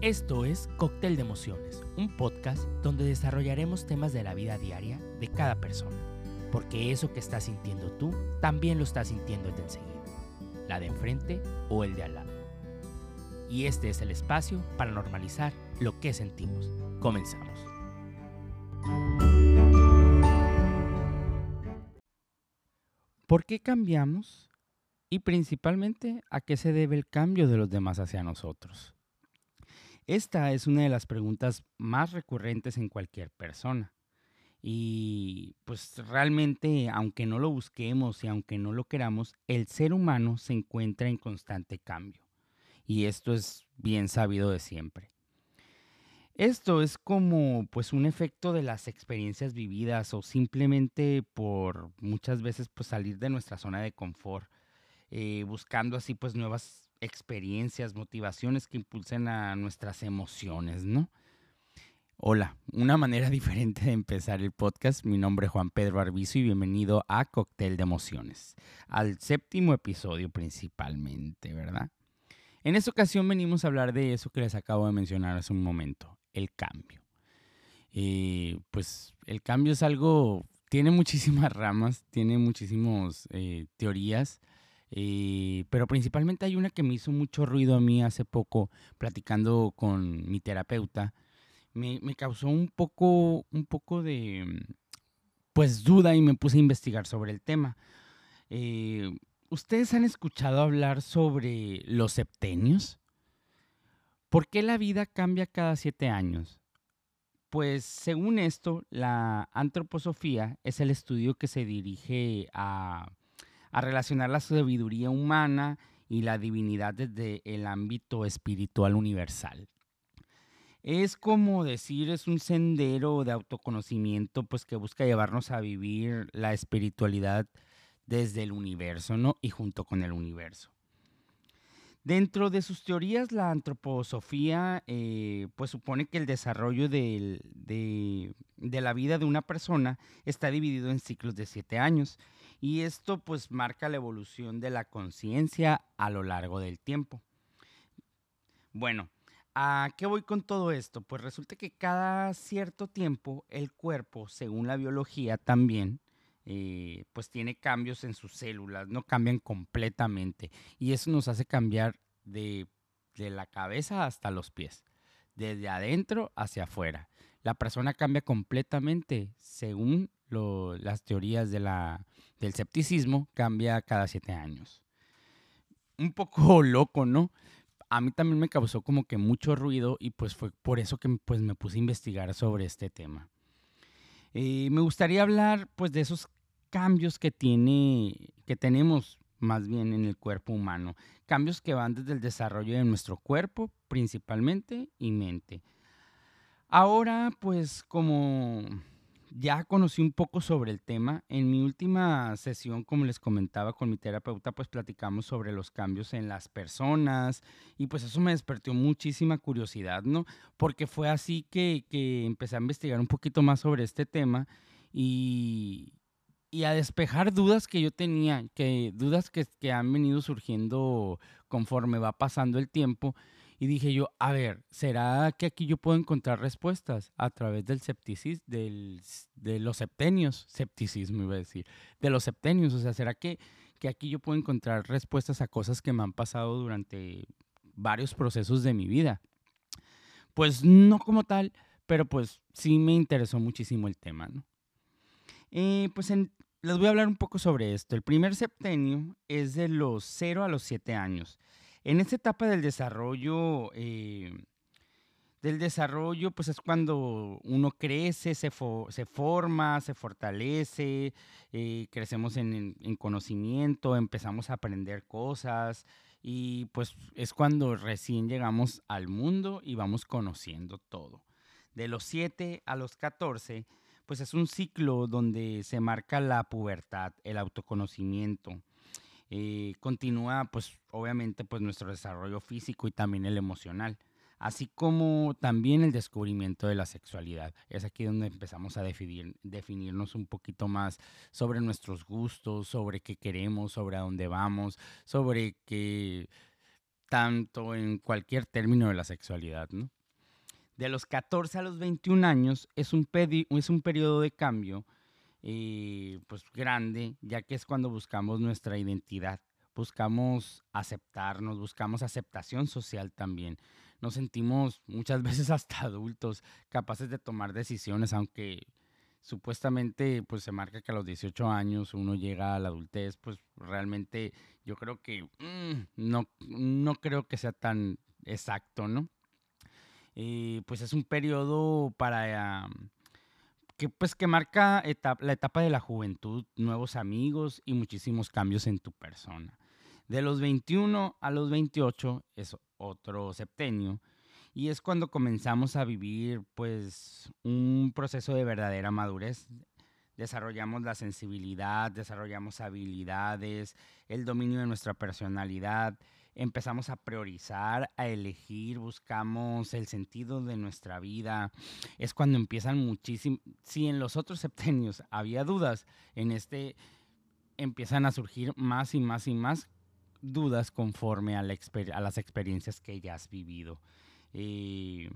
Esto es Cóctel de Emociones, un podcast donde desarrollaremos temas de la vida diaria de cada persona, porque eso que estás sintiendo tú también lo estás sintiendo el de enseguida, la de enfrente o el de al lado. Y este es el espacio para normalizar lo que sentimos. Comenzamos. ¿Por qué cambiamos? Y principalmente, ¿a qué se debe el cambio de los demás hacia nosotros? Esta es una de las preguntas más recurrentes en cualquier persona. Y pues realmente, aunque no lo busquemos y aunque no lo queramos, el ser humano se encuentra en constante cambio. Y esto es bien sabido de siempre. Esto es como pues un efecto de las experiencias vividas o simplemente por muchas veces pues salir de nuestra zona de confort, eh, buscando así pues nuevas experiencias, motivaciones que impulsen a nuestras emociones, ¿no? Hola, una manera diferente de empezar el podcast. Mi nombre es Juan Pedro Arbizo y bienvenido a Cóctel de Emociones, al séptimo episodio principalmente, ¿verdad? En esta ocasión venimos a hablar de eso que les acabo de mencionar hace un momento, el cambio. Eh, pues el cambio es algo, tiene muchísimas ramas, tiene muchísimas eh, teorías. Pero principalmente hay una que me hizo mucho ruido a mí hace poco, platicando con mi terapeuta. Me, causó un poco, un poco de, pues, duda y me puse a investigar sobre el tema. Eh, ¿Ustedes han escuchado hablar sobre los septenios? ¿Por qué la vida cambia cada siete años? Pues según esto, la antroposofía es el estudio que se dirige a a relacionar la sabiduría humana y la divinidad desde el ámbito espiritual universal. Es como decir, es un sendero de autoconocimiento pues que busca llevarnos a vivir la espiritualidad desde el universo, ¿no? Y junto con el universo. Dentro de sus teorías, la antroposofía eh, pues supone que el desarrollo de, de, la vida de una persona está dividido en ciclos de siete años y esto pues marca la evolución de la conciencia a lo largo del tiempo. Bueno, ¿a qué voy con todo esto? Pues resulta que cada cierto tiempo el cuerpo, según la biología también, eh, pues tiene cambios en sus células, no cambian completamente. Y eso nos hace cambiar de, de la cabeza hasta los pies, desde adentro hacia afuera. La persona cambia completamente según las teorías de la, del escepticismo cambia cada siete años. Un poco loco, ¿no? A mí también me causó como que mucho ruido y pues fue por eso que pues, me puse a investigar sobre este tema. Eh, me gustaría hablar pues de esos cambios que tiene, que tenemos más bien en el cuerpo humano. Cambios que van desde el desarrollo de nuestro cuerpo principalmente y mente. Ahora pues como ya conocí un poco sobre el tema. En mi última sesión, como les comentaba con mi terapeuta, pues platicamos sobre los cambios en las personas y pues eso me despertó muchísima curiosidad, ¿no? Porque fue así que, empecé a investigar un poquito más sobre este tema y, a despejar dudas que yo tenía, que dudas que, que han venido surgiendo conforme va pasando el tiempo y dije yo, a ver, ¿será que aquí yo puedo encontrar respuestas a través del septicismo, del, de los septenios, septicismo iba a decir, de los septenios? O sea, ¿será que, que aquí yo puedo encontrar respuestas a cosas que me han pasado durante varios procesos de mi vida? Pues no como tal, pero pues sí me interesó muchísimo el tema, ¿no? Eh, pues les voy a hablar un poco sobre esto. El primer septenio es de los 0 a los 7 años en esta etapa del desarrollo, eh, del desarrollo, pues es cuando uno crece, se, forma, se fortalece, eh, crecemos en, conocimiento, empezamos a aprender cosas y pues es cuando recién llegamos al mundo y vamos conociendo todo. De los 7 a los 14, pues es un ciclo donde se marca la pubertad, el autoconocimiento. Continúa pues obviamente pues nuestro desarrollo físico y también el emocional, así como también el descubrimiento de la sexualidad. Es aquí donde empezamos a definir, definirnos un poquito más sobre nuestros gustos, sobre qué queremos, sobre a dónde vamos, sobre qué tanto en cualquier término de la sexualidad, ¿no? De los 14 a los 21 años es un, es un periodo de cambio eh, pues grande, ya que es cuando buscamos nuestra identidad, buscamos aceptarnos, buscamos aceptación social también. Nos sentimos muchas veces hasta adultos, capaces de tomar decisiones, aunque supuestamente pues se marca que a los 18 años uno llega a la adultez, pues realmente yo creo que mm, no, no creo que sea tan exacto, ¿no? Eh, pues es un periodo para que pues que marca la etapa de la juventud, nuevos amigos y muchísimos cambios en tu persona. De los 21 a los 28 es otro septenio y es cuando comenzamos a vivir pues un proceso de verdadera madurez. Desarrollamos la sensibilidad, desarrollamos habilidades, el dominio de nuestra personalidad, empezamos a priorizar, a elegir, buscamos el sentido de nuestra vida. Es cuando empiezan muchísimo, si en los otros septenios había dudas, en este empiezan a surgir más y más y más dudas conforme a, las experiencias que ya has vivido. Eh,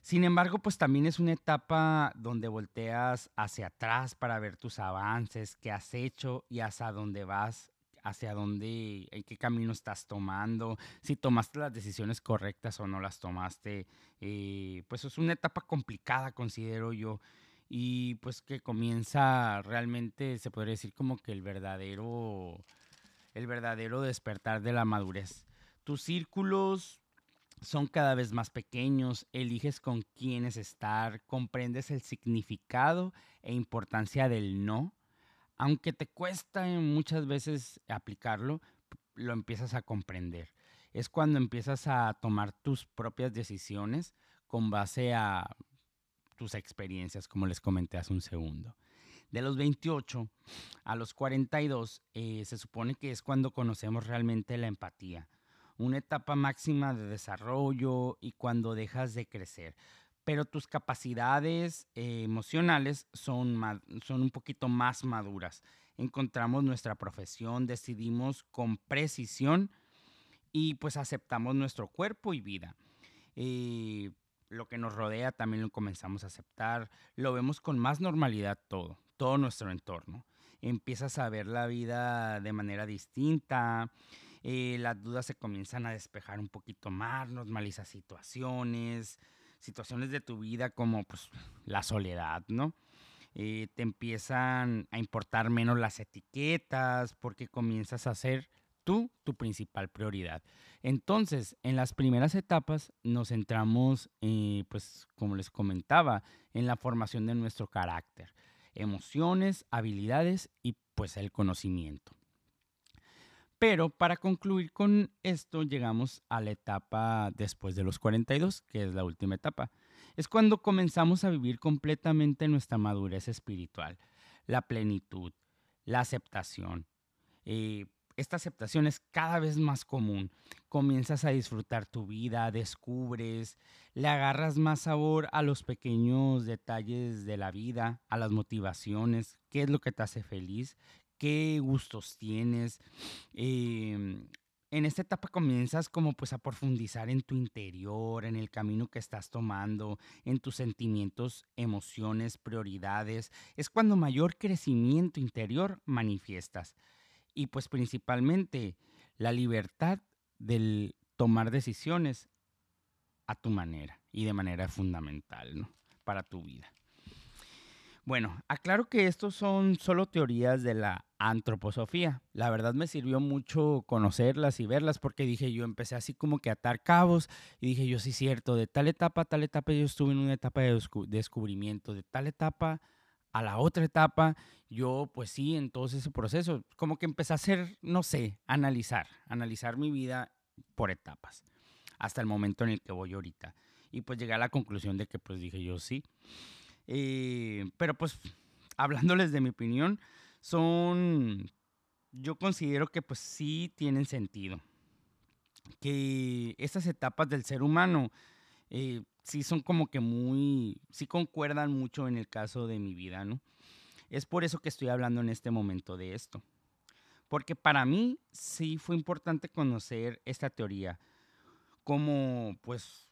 sin embargo, pues también es una etapa donde volteas hacia atrás para ver tus avances, qué has hecho y hacia dónde vas, hacia dónde, en qué camino estás tomando, si tomaste las decisiones correctas o no las tomaste. Eh, pues es una etapa complicada, considero yo, y pues que comienza realmente, se podría decir como que el verdadero, el verdadero despertar de la madurez. Tus círculos son cada vez más pequeños, eliges con quiénes estar, comprendes el significado e importancia del no. Aunque te cuesta muchas veces aplicarlo, lo empiezas a comprender. Es cuando empiezas a tomar tus propias decisiones con base a tus experiencias, como les comenté hace un segundo. De los 28 a los 42 eh, se supone que es cuando conocemos realmente la empatía una etapa máxima de desarrollo y cuando dejas de crecer. Pero tus capacidades eh, emocionales son, son un poquito más maduras. Encontramos nuestra profesión, decidimos con precisión y pues aceptamos nuestro cuerpo y vida. Eh, lo que nos rodea también lo comenzamos a aceptar, lo vemos con más normalidad todo, todo nuestro entorno. Empiezas a ver la vida de manera distinta, eh, las dudas se comienzan a despejar un poquito más, normalizas situaciones, situaciones de tu vida como pues la soledad, ¿no? Eh, te empiezan a importar menos las etiquetas porque comienzas a ser tú tu principal prioridad. Entonces, en las primeras etapas nos centramos, eh, pues como les comentaba, en la formación de nuestro carácter, emociones, habilidades y pues el conocimiento. Pero para concluir con esto, llegamos a la etapa después de los 42, que es la última etapa. Es cuando comenzamos a vivir completamente nuestra madurez espiritual, la plenitud, la aceptación. Eh, esta aceptación es cada vez más común. Comienzas a disfrutar tu vida, descubres, le agarras más sabor a los pequeños detalles de la vida, a las motivaciones, qué es lo que te hace feliz, qué gustos tienes. Em, en esta etapa comienzas como pues a profundizar en tu interior, en el camino que estás tomando, en tus sentimientos, emociones, prioridades. Es cuando mayor crecimiento interior manifiestas. Y pues principalmente la libertad del tomar decisiones a tu manera y de manera fundamental para tu vida. Bueno, aclaro que estos son solo teorías de la antroposofía. La verdad me sirvió mucho conocerlas y verlas porque dije yo empecé así como que a atar cabos y dije yo sí cierto, de tal etapa tal etapa yo estuve en una etapa de descubrimiento, de tal etapa a la otra etapa, yo pues sí, en todo ese proceso, como que empecé a hacer, no sé, analizar, analizar mi vida por etapas, hasta el momento en el que voy ahorita. Y pues llegué a la conclusión de que pues dije yo sí. Eh, pero pues, hablándoles de mi opinión, son, yo considero que pues sí tienen sentido. Que estas etapas del ser humano eh, sí son como que muy, sí concuerdan mucho en el caso de mi vida, ¿no? Es por eso que estoy hablando en este momento de esto. porque para mí sí fue importante conocer esta teoría, como pues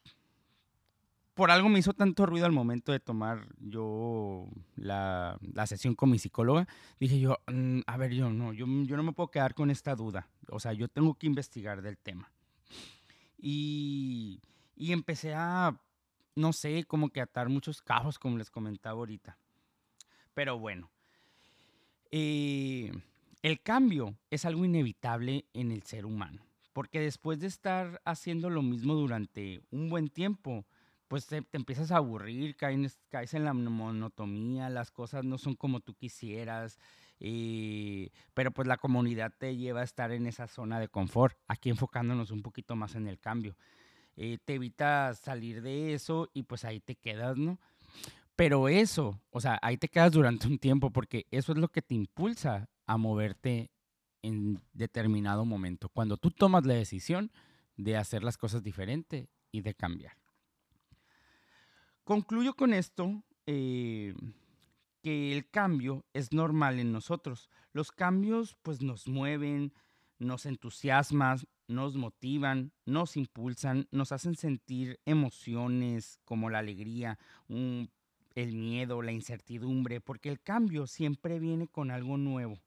por algo me hizo tanto ruido al momento de tomar yo la, sesión con mi psicóloga. Dije yo, mm, a ver, yo no, yo, yo no me puedo quedar con esta duda. O sea, yo tengo que investigar del tema. Y, y empecé a, no sé, como que atar muchos cabos, como les comentaba ahorita. Pero bueno, eh, el cambio es algo inevitable en el ser humano. Porque después de estar haciendo lo mismo durante un buen tiempo, pues te, empiezas a aburrir, caes, caes, en la monotomía, las cosas no son como tú quisieras, eh, pero pues la comunidad te lleva a estar en esa zona de confort, aquí enfocándonos un poquito más en el cambio. Eh, te evita salir de eso y pues ahí te quedas, ¿no? Pero eso, o sea, ahí te quedas durante un tiempo porque eso es lo que te impulsa a moverte en determinado momento, cuando tú tomas la decisión de hacer las cosas diferente y de cambiar. Concluyo con esto eh, que el cambio es normal en nosotros. Los cambios pues nos mueven, nos entusiasman, nos motivan, nos impulsan, nos hacen sentir emociones como la alegría, el miedo, la incertidumbre, porque el cambio siempre viene con algo nuevo.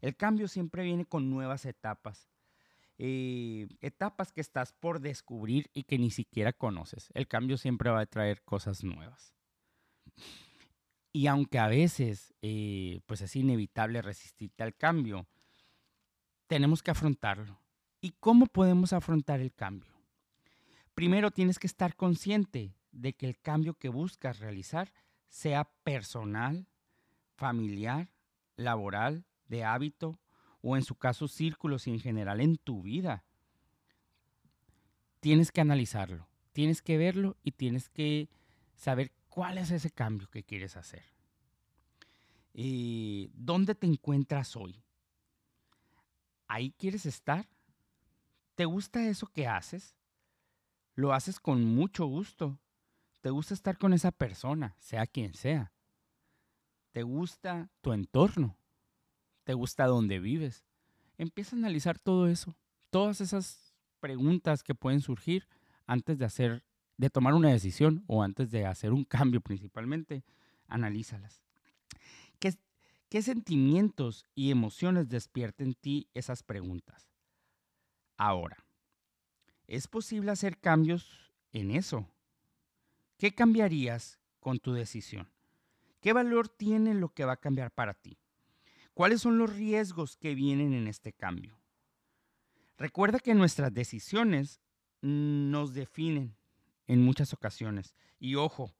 El cambio siempre viene con nuevas etapas. Eh, etapas que estás por descubrir y que ni siquiera conoces. El cambio siempre va a traer cosas nuevas. Y aunque a veces eh, pues es inevitable resistirte al cambio, tenemos que afrontarlo. ¿Y cómo podemos afrontar el cambio? Primero tienes que estar consciente de que el cambio que buscas realizar sea personal, familiar, laboral, de hábito o en su caso círculos y en general en tu vida. Tienes que analizarlo, tienes que verlo y tienes que saber cuál es ese cambio que quieres hacer. Eh, ¿Dónde te encuentras hoy? ¿Ahí quieres estar? ¿Te gusta eso que haces? Lo haces con mucho gusto. ¿Te gusta estar con esa persona, sea quien sea? ¿Te gusta tu entorno? ¿Te gusta dónde vives? Empieza a analizar todo eso, todas esas preguntas que pueden surgir antes de hacer, de tomar una decisión o antes de hacer un cambio principalmente, analízalas. ¿Qué, sentimientos y emociones despierta en ti esas preguntas? Ahora, ¿es posible hacer cambios en eso? ¿Qué cambiarías con tu decisión? ¿Qué valor tiene lo que va a cambiar para ti? ¿Cuáles son los riesgos que vienen en este cambio? Recuerda que nuestras decisiones nos definen en muchas ocasiones. Y ojo,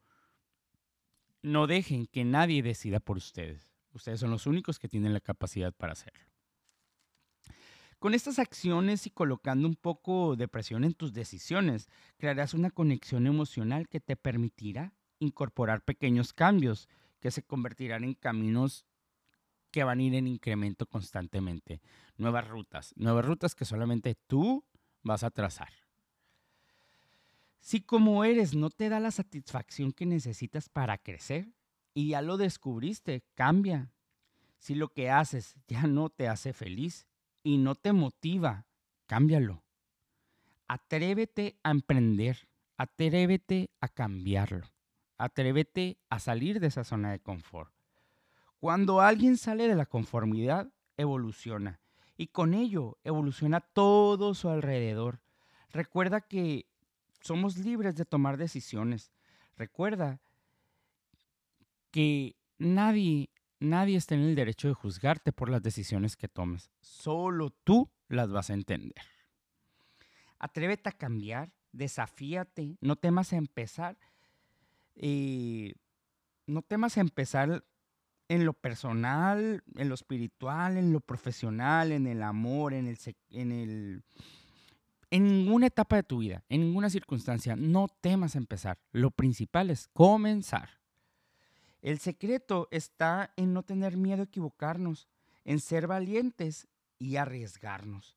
no dejen que nadie decida por ustedes. Ustedes son los únicos que tienen la capacidad para hacerlo. Con estas acciones y colocando un poco de presión en tus decisiones, crearás una conexión emocional que te permitirá incorporar pequeños cambios que se convertirán en caminos que van a ir en incremento constantemente. Nuevas rutas, nuevas rutas que solamente tú vas a trazar. Si como eres no te da la satisfacción que necesitas para crecer y ya lo descubriste, cambia. Si lo que haces ya no te hace feliz y no te motiva, cámbialo. Atrévete a emprender, atrévete a cambiarlo, atrévete a salir de esa zona de confort. Cuando alguien sale de la conformidad, evoluciona. Y con ello evoluciona todo su alrededor. Recuerda que somos libres de tomar decisiones. Recuerda que nadie, nadie está en el derecho de juzgarte por las decisiones que tomes. Solo tú las vas a entender. Atrévete a cambiar, desafíate, no temas a empezar. Eh, no temas a empezar en lo personal, en lo espiritual, en lo profesional, en el amor, en el, en el en ninguna etapa de tu vida, en ninguna circunstancia, no temas empezar. Lo principal es comenzar. El secreto está en no tener miedo a equivocarnos, en ser valientes y arriesgarnos.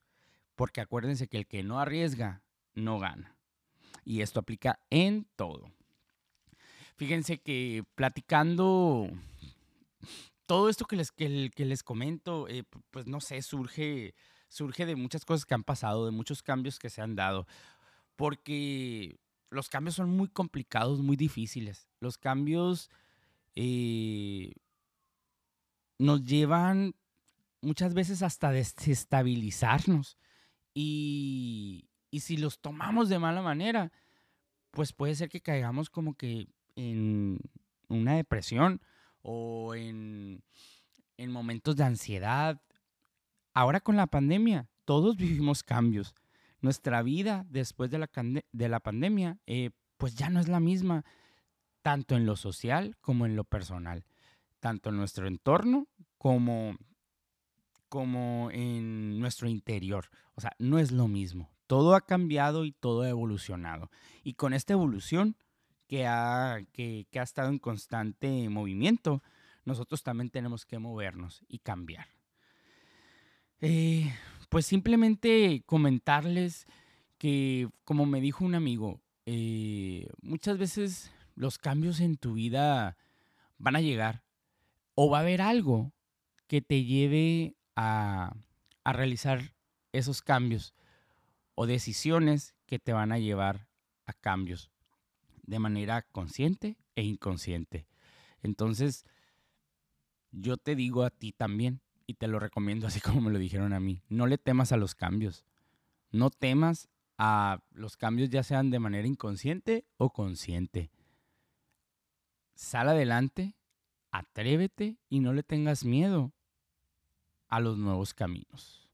Porque acuérdense que el que no arriesga, no gana. Y esto aplica en todo. Fíjense que platicando todo esto que les, que, les comento, eh, pues no sé, surge, surge de muchas cosas que han pasado, de muchos cambios que se han dado, porque los cambios son muy complicados, muy difíciles. Los cambios nos llevan muchas veces hasta desestabilizarnos. Y, y si los tomamos de mala manera, pues puede ser que caigamos como que en una depresión o en, en momentos de ansiedad. Ahora con la pandemia, todos vivimos cambios. Nuestra vida después de la, de la pandemia, eh, pues ya no es la misma, tanto en lo social como en lo personal, tanto en nuestro entorno como, como en nuestro interior. O sea, no es lo mismo. Todo ha cambiado y todo ha evolucionado. Y con esta evolución que ha, que, ha estado en constante movimiento, nosotros también tenemos que movernos y cambiar. Eh, pues simplemente comentarles que, como me dijo un amigo, eh, muchas veces los cambios en tu vida van a llegar o va a haber algo que te lleve a, realizar esos cambios o decisiones que te van a llevar a cambios de manera consciente e inconsciente. Entonces, yo te digo a ti también, y te lo recomiendo así como me lo dijeron a mí, no le temas a los cambios. No temas a los cambios ya sean de manera inconsciente o consciente. Sal adelante, atrévete y no le tengas miedo a los nuevos caminos.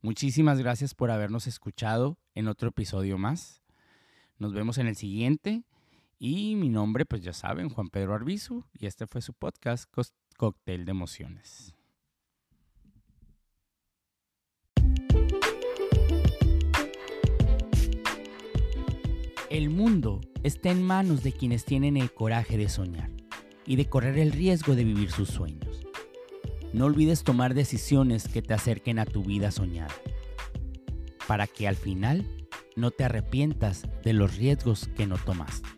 Muchísimas gracias por habernos escuchado en otro episodio más. Nos vemos en el siguiente. Y mi nombre, pues ya saben, Juan Pedro Arbizu. Y este fue su podcast, Cóctel de Emociones. El mundo está en manos de quienes tienen el coraje de soñar y de correr el riesgo de vivir sus sueños. No olvides tomar decisiones que te acerquen a tu vida soñada, para que al final no te arrepientas de los riesgos que no tomaste.